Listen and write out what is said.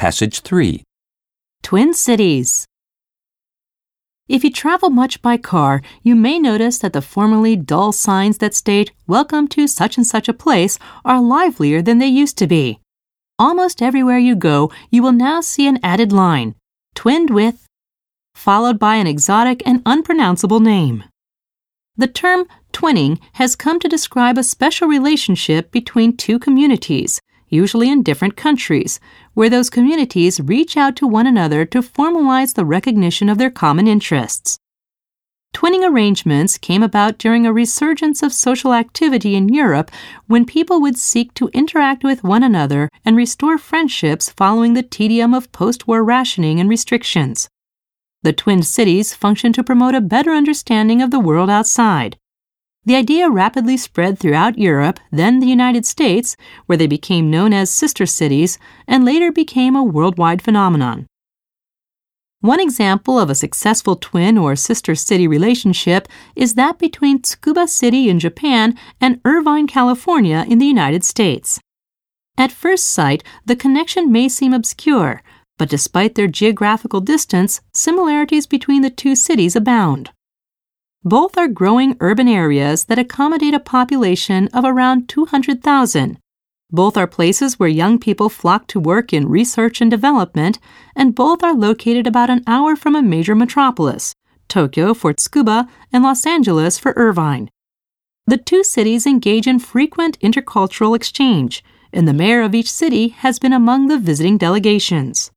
Passage 3. Twin Cities. If you travel much by car, you may notice that the formerly dull signs that state, Welcome to such and such a place, are livelier than they used to be. Almost everywhere you go, you will now see an added line, twinned with, followed by an exotic and unpronounceable name. The term twinning has come to describe a special relationship between two communities, usually in different countries, where those communities reach out to one another to formalize the recognition of their common interests. Twinning arrangements came about during a resurgence of social activity in Europe when people would seek to interact with one another and restore friendships following the tedium of post war rationing and restrictions. The Twin Cities functioned to promote a better understanding of the world outside. The idea rapidly spread throughout Europe, then the United States, where they became known as sister cities and later became a worldwide phenomenon. One example of a successful twin or sister city relationship is that between Tsukuba City in Japan and Irvine, California in the United States. At first sight, the connection may seem obscure, but despite their geographical distance, similarities between the two cities abound. Both are growing urban areas that accommodate a population of around 200,000. Both are places where young people flock to work in research and development, and both are located about an hour from a major metropolis Tokyo for Tsukuba and Los Angeles for Irvine. The two cities engage in frequent intercultural exchange, and the mayor of each city has been among the visiting delegations.